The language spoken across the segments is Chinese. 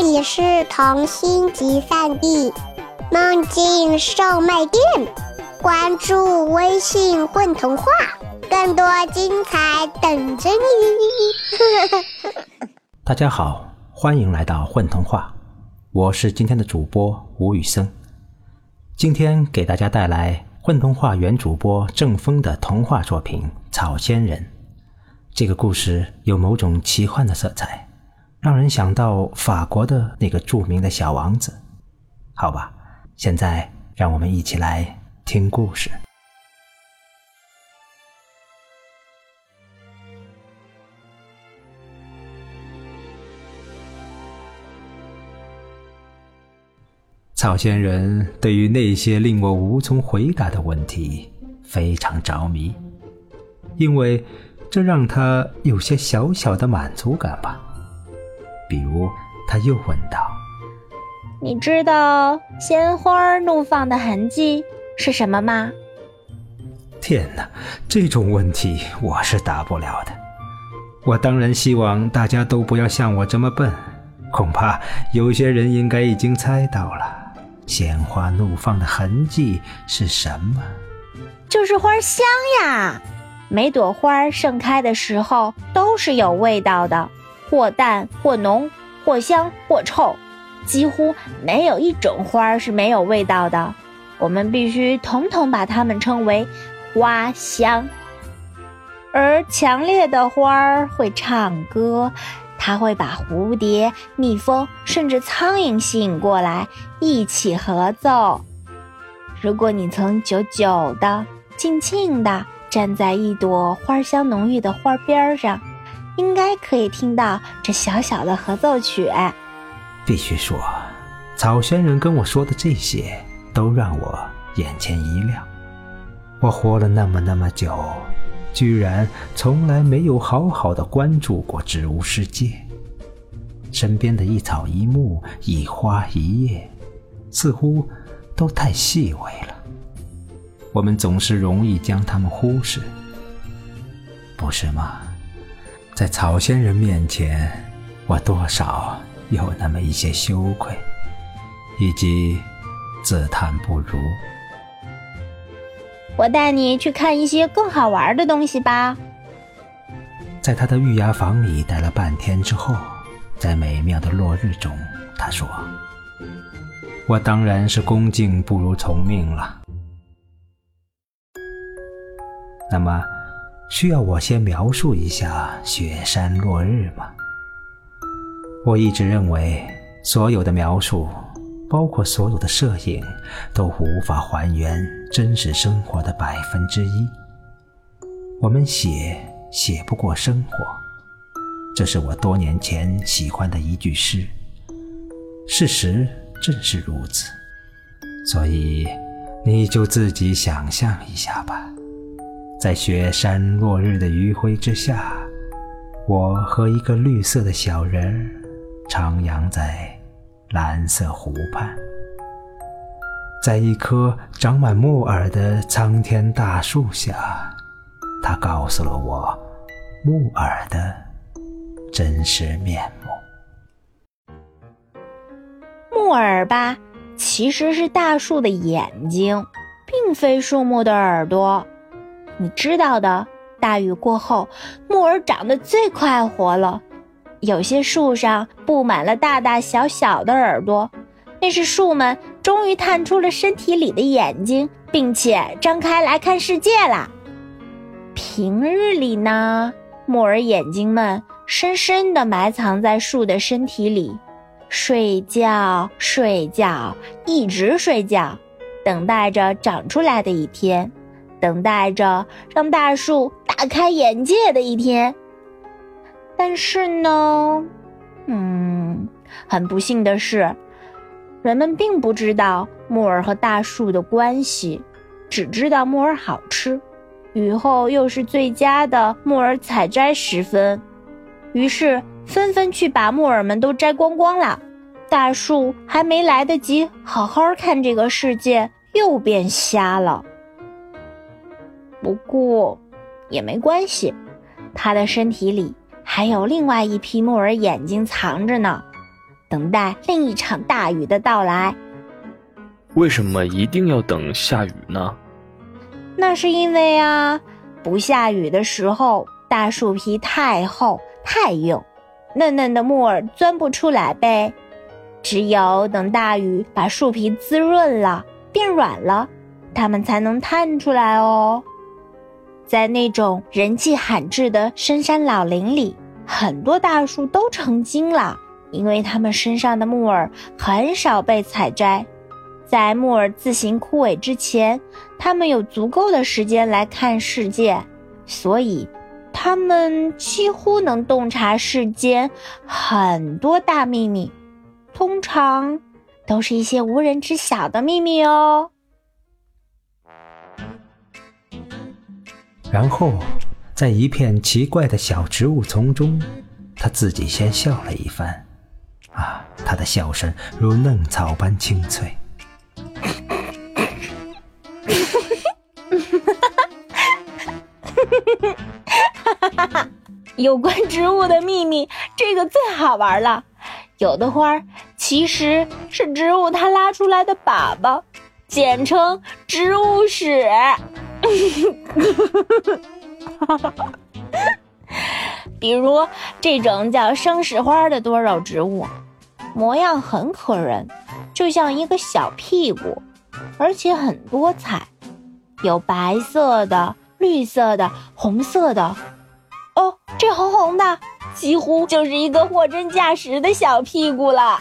这里是童心集散地，梦境售卖店。关注微信“混童话”，更多精彩等着你。大家好，欢迎来到混童话，我是今天的主播吴宇森。今天给大家带来混童话原主播郑峰的童话作品《草仙人》。这个故事有某种奇幻的色彩。让人想到法国的那个著名的小王子，好吧，现在让我们一起来听故事。草仙人对于那些令我无从回答的问题非常着迷，因为这让他有些小小的满足感吧。比如，他又问道：“你知道鲜花怒放的痕迹是什么吗？”天哪，这种问题我是答不了的。我当然希望大家都不要像我这么笨。恐怕有些人应该已经猜到了，鲜花怒放的痕迹是什么？就是花香呀！每朵花盛开的时候都是有味道的。或淡或浓，或香或臭，几乎没有一种花是没有味道的。我们必须统统把它们称为花香。而强烈的花儿会唱歌，它会把蝴蝶、蜜蜂甚至苍蝇吸引过来，一起合奏。如果你曾久久的、静静的站在一朵花香浓郁的花边上，应该可以听到这小小的合奏曲。必须说，草仙人跟我说的这些都让我眼前一亮。我活了那么那么久，居然从来没有好好的关注过植物世界。身边的一草一木、一花一叶，似乎都太细微了。我们总是容易将它们忽视，不是吗？在草仙人面前，我多少有那么一些羞愧，以及自叹不如。我带你去看一些更好玩的东西吧。在他的玉牙房里待了半天之后，在美妙的落日中，他说：“我当然是恭敬不如从命了。”那么。需要我先描述一下雪山落日吗？我一直认为，所有的描述，包括所有的摄影，都无法还原真实生活的百分之一。我们写写不过生活，这是我多年前喜欢的一句诗。事实正是如此，所以你就自己想象一下吧。在雪山落日的余晖之下，我和一个绿色的小人儿徜徉在蓝色湖畔，在一棵长满木耳的苍天大树下，他告诉了我木耳的真实面目。木耳吧，其实是大树的眼睛，并非树木的耳朵。你知道的，大雨过后，木耳长得最快活了。有些树上布满了大大小小的耳朵，那是树们终于探出了身体里的眼睛，并且张开来看世界啦。平日里呢，木耳眼睛们深深地埋藏在树的身体里，睡觉，睡觉，一直睡觉，等待着长出来的一天。等待着让大树大开眼界的一天，但是呢，嗯，很不幸的是，人们并不知道木耳和大树的关系，只知道木耳好吃，雨后又是最佳的木耳采摘时分，于是纷纷去把木耳们都摘光光了。大树还没来得及好好看这个世界，又变瞎了。不过，也没关系，它的身体里还有另外一批木耳眼睛藏着呢。等待另一场大雨的到来。为什么一定要等下雨呢？那是因为啊，不下雨的时候，大树皮太厚太硬，嫩嫩的木耳钻不出来呗。只有等大雨把树皮滋润了，变软了，它们才能探出来哦。在那种人迹罕至的深山老林里，很多大树都成精了，因为它们身上的木耳很少被采摘。在木耳自行枯萎之前，它们有足够的时间来看世界，所以它们几乎能洞察世间很多大秘密，通常都是一些无人知晓的秘密哦。然后，在一片奇怪的小植物丛中，他自己先笑了一番，啊，他的笑声如嫩草般清脆。有关植物的秘密，这个最好玩了。有的花其实是植物它拉出来的粑粑，简称植物屎。比如这种叫生石花的多肉植物，模样很可人，就像一个小屁股，而且很多彩，有白色的、绿色的、红色的。哦，这红红的几乎就是一个货真价实的小屁股了。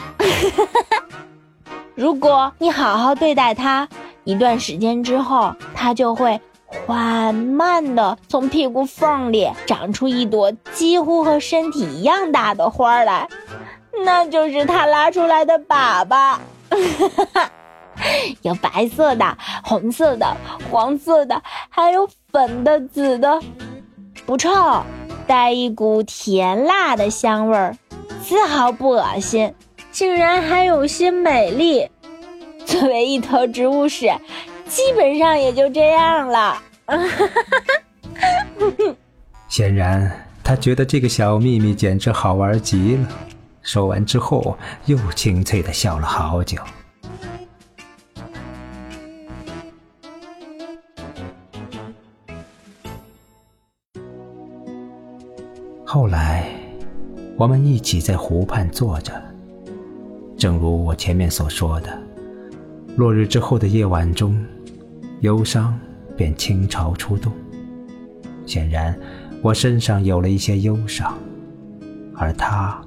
如果你好好对待它，一段时间之后，它就会。缓慢地从屁股缝里长出一朵几乎和身体一样大的花来，那就是它拉出来的粑粑。有白色的、红色的、黄色的，还有粉的、紫的，不臭，带一股甜辣的香味儿，丝毫不恶心，竟然还有些美丽。作为一头植物史。基本上也就这样了。显然，他觉得这个小秘密简直好玩极了。说完之后，又清脆的笑了好久。后来，我们一起在湖畔坐着，正如我前面所说的，落日之后的夜晚中。忧伤便倾巢出动，显然我身上有了一些忧伤，而他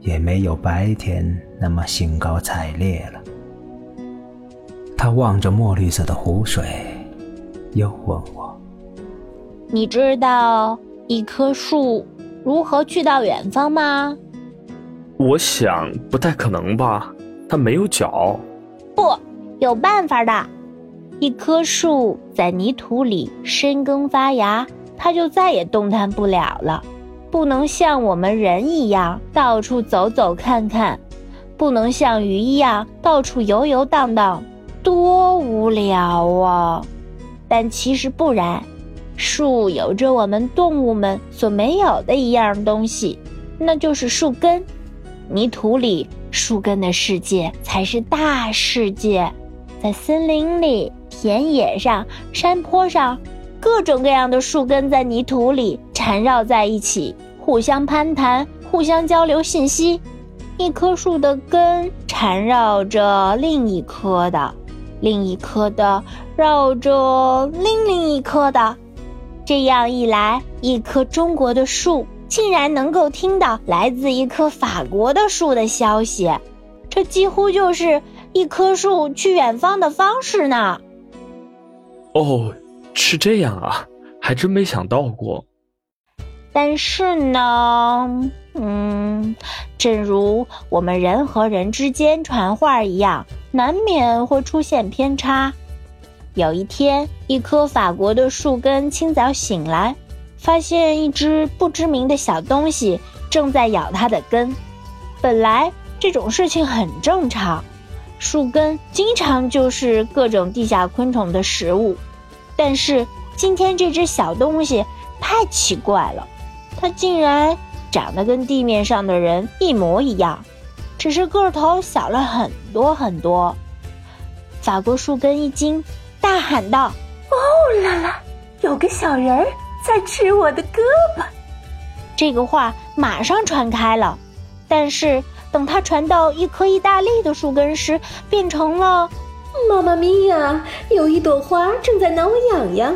也没有白天那么兴高采烈了。他望着墨绿色的湖水，又问我：“你知道一棵树如何去到远方吗？”我想不太可能吧，它没有脚。不，有办法的。一棵树在泥土里深耕发芽，它就再也动弹不了了。不能像我们人一样到处走走看看，不能像鱼一样到处游游荡荡，多无聊啊！但其实不然，树有着我们动物们所没有的一样东西，那就是树根。泥土里树根的世界才是大世界，在森林里。田野上、山坡上，各种各样的树根在泥土里缠绕在一起，互相攀谈，互相交流信息。一棵树的根缠绕着另一棵的，另一棵的绕着另另一棵的。这样一来，一棵中国的树竟然能够听到来自一棵法国的树的消息，这几乎就是一棵树去远方的方式呢。哦，是这样啊，还真没想到过。但是呢，嗯，正如我们人和人之间传话一样，难免会出现偏差。有一天，一棵法国的树根清早醒来，发现一只不知名的小东西正在咬它的根。本来这种事情很正常。树根经常就是各种地下昆虫的食物，但是今天这只小东西太奇怪了，它竟然长得跟地面上的人一模一样，只是个头小了很多很多。法国树根一惊，大喊道：“哦啦啦，有个小人儿在吃我的胳膊！”这个话马上传开了，但是等它传到一棵意大利的树根时，变成了“妈妈咪呀，有一朵花正在挠我痒痒。”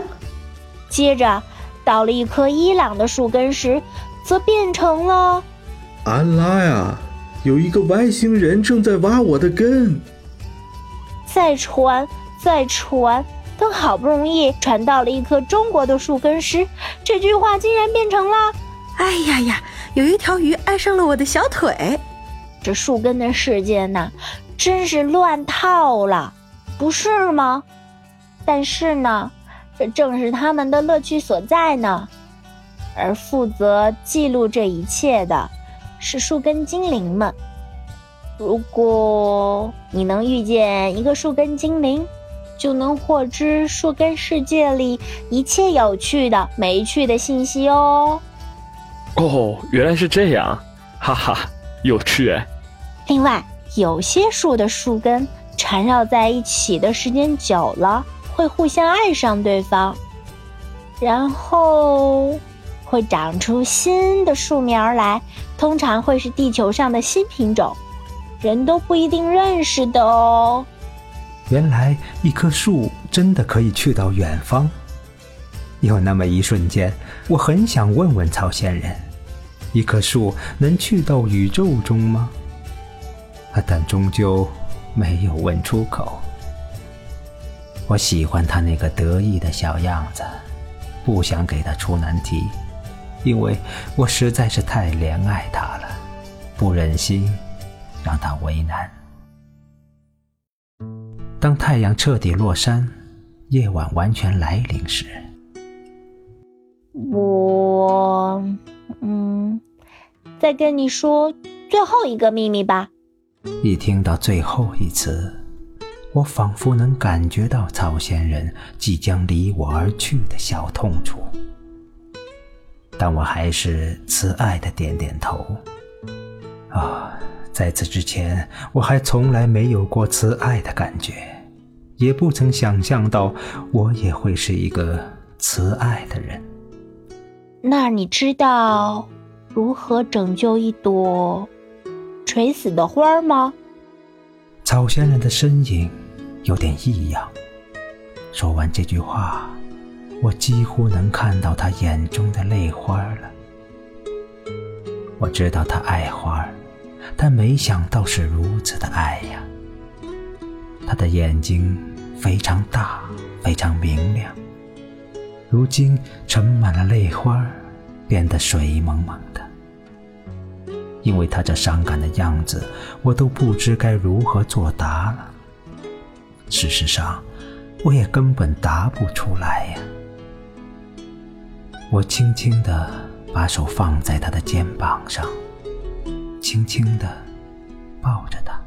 接着到了一棵伊朗的树根时，则变成了“安拉呀，有一个外星人正在挖我的根。”再传，再传，等好不容易传到了一棵中国的树根时，这句话竟然变成了。哎呀呀！有一条鱼爱上了我的小腿，这树根的世界呢，真是乱套了，不是吗？但是呢，这正是他们的乐趣所在呢。而负责记录这一切的，是树根精灵们。如果你能遇见一个树根精灵，就能获知树根世界里一切有趣的、没趣的信息哦。哦，原来是这样，哈哈，有趣哎。另外，有些树的树根缠绕在一起的时间久了，会互相爱上对方，然后会长出新的树苗来，通常会是地球上的新品种，人都不一定认识的哦。原来一棵树真的可以去到远方。有那么一瞬间，我很想问问草仙人。一棵树能去到宇宙中吗？但终究没有问出口。我喜欢他那个得意的小样子，不想给他出难题，因为我实在是太怜爱他了，不忍心让他为难。当太阳彻底落山，夜晚完全来临时，我，嗯。再跟你说最后一个秘密吧。一听到最后一词，我仿佛能感觉到曹仙人即将离我而去的小痛楚，但我还是慈爱的点点头。啊，在此之前，我还从来没有过慈爱的感觉，也不曾想象到我也会是一个慈爱的人。那你知道？如何拯救一朵垂死的花吗？草仙人的身影有点异样。说完这句话，我几乎能看到他眼中的泪花了。我知道他爱花，但没想到是如此的爱呀。他的眼睛非常大，非常明亮，如今盛满了泪花，变得水蒙蒙的。因为他这伤感的样子，我都不知该如何作答了。事实上，我也根本答不出来呀。我轻轻地把手放在他的肩膀上，轻轻地抱着他，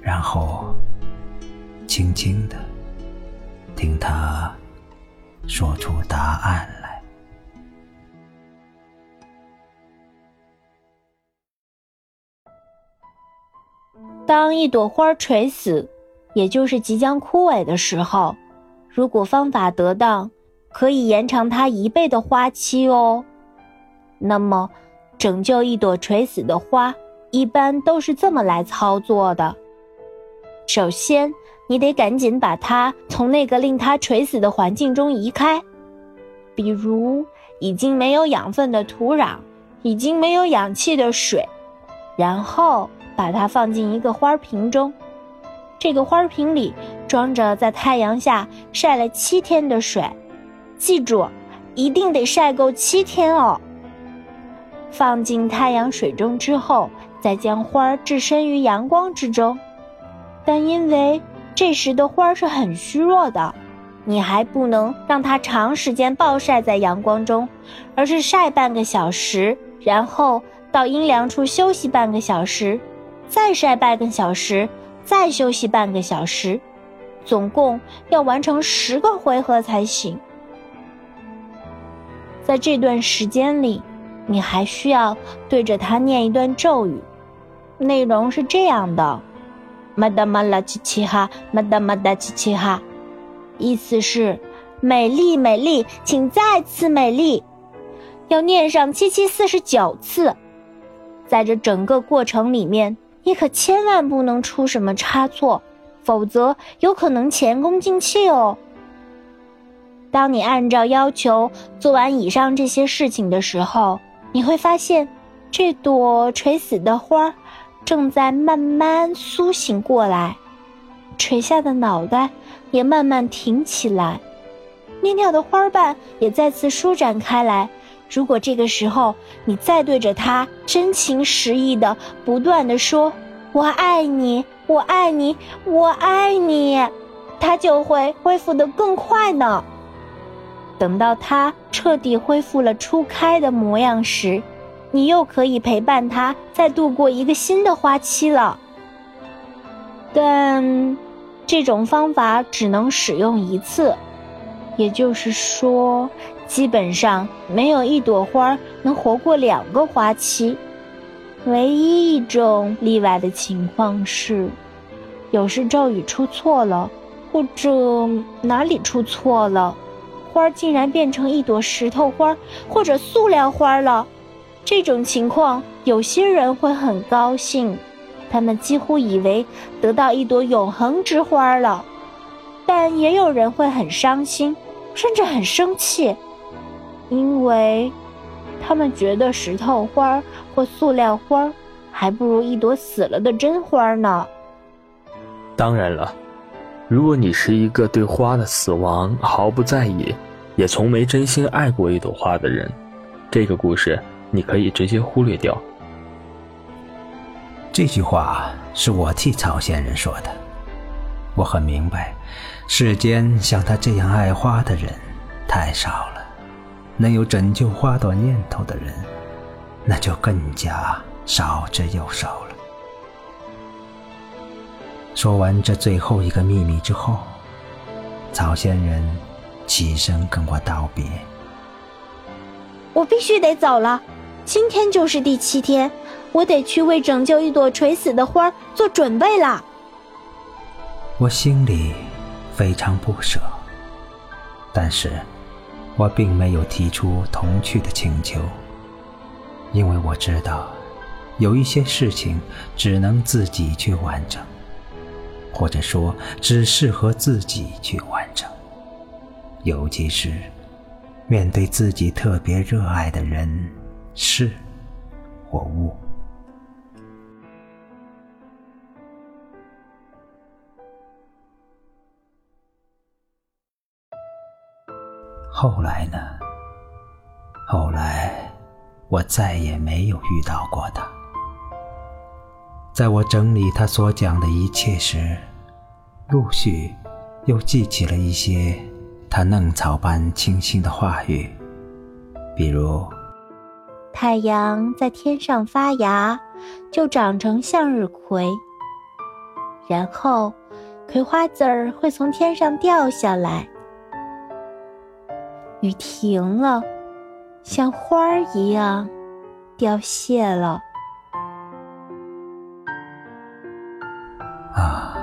然后轻轻地听他说出答案当一朵花垂死，也就是即将枯萎的时候，如果方法得当，可以延长它一倍的花期哦。那么，拯救一朵垂死的花，一般都是这么来操作的：首先，你得赶紧把它从那个令它垂死的环境中移开，比如已经没有养分的土壤，已经没有氧气的水，然后。把它放进一个花瓶中，这个花瓶里装着在太阳下晒了七天的水，记住，一定得晒够七天哦。放进太阳水中之后，再将花置身于阳光之中，但因为这时的花是很虚弱的，你还不能让它长时间暴晒在阳光中，而是晒半个小时，然后到阴凉处休息半个小时。再晒半个小时，再休息半个小时，总共要完成十个回合才行。在这段时间里，你还需要对着它念一段咒语，内容是这样的：玛达玛拉奇奇哈，玛达玛达奇奇哈，意思是美丽美丽，请再次美丽，要念上七七四十九次。在这整个过程里面，你可千万不能出什么差错，否则有可能前功尽弃哦。当你按照要求做完以上这些事情的时候，你会发现，这朵垂死的花正在慢慢苏醒过来，垂下的脑袋也慢慢挺起来，蔫掉的花瓣也再次舒展开来。如果这个时候你再对着它真情实意的不断的说“我爱你，我爱你，我爱你”，它就会恢复的更快呢。等到它彻底恢复了初开的模样时，你又可以陪伴它再度过一个新的花期了。但这种方法只能使用一次，也就是说，基本上没有一朵花能活过两个花期。唯一一种例外的情况是，有时咒语出错了，或者哪里出错了。花竟然变成一朵石头花或者塑料花了，这种情况有些人会很高兴，他们几乎以为得到一朵永恒之花了，但也有人会很伤心，甚至很生气，因为他们觉得石头花或塑料花还不如一朵死了的真花呢。当然了。如果你是一个对花的死亡毫不在意，也从没真心爱过一朵花的人，这个故事你可以直接忽略掉。这句话是我替朝鲜人说的。我很明白，世间像他这样爱花的人太少了，能有拯救花朵念头的人，那就更加少之又少了。说完这最后一个秘密之后，曹仙人起身跟我道别。我必须得走了，今天就是第七天，我得去为拯救一朵垂死的花做准备了。我心里非常不舍，但是我并没有提出同去的请求，因为我知道有一些事情只能自己去完成。或者说，只适合自己去完成，尤其是面对自己特别热爱的人、事或物。后来呢？后来，我再也没有遇到过他。在我整理他所讲的一切时，陆续又记起了一些他嫩草般清新的话语，比如：太阳在天上发芽，就长成向日葵；然后葵花籽儿会从天上掉下来；雨停了，像花儿一样凋谢了。啊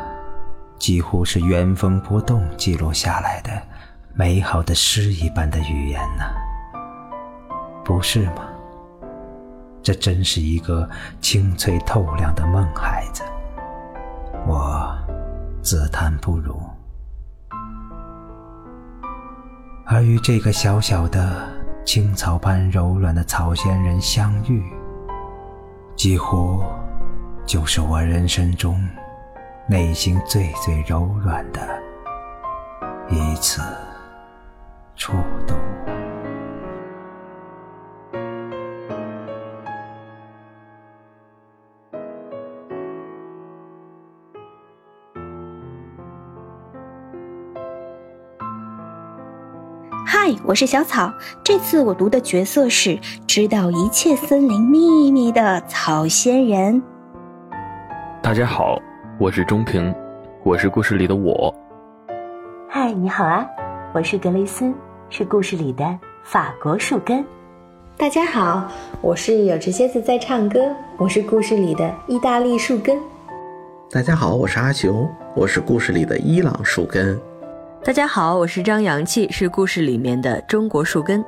几乎是原封不动记录下来的美好的诗一般的语言呢，不是吗？这真是一个清脆透亮的梦孩子，我自叹不如。而与这个小小的青草般柔软的草仙人相遇，几乎就是我人生中。内心最最柔软的一次触动。我是小草，这次我读的角色是知道一切森林秘密的草仙人。大家好，我是钟平，我是故事里的我。嗨，你好啊，我是格雷斯，是故事里的法国树根。大家好，我是有只蝎子在唱歌，我是故事里的意大利树根。大家好，我是阿雄，我是故事里的伊朗树根。大家好，我是张阳气，是故事里面的中国树根。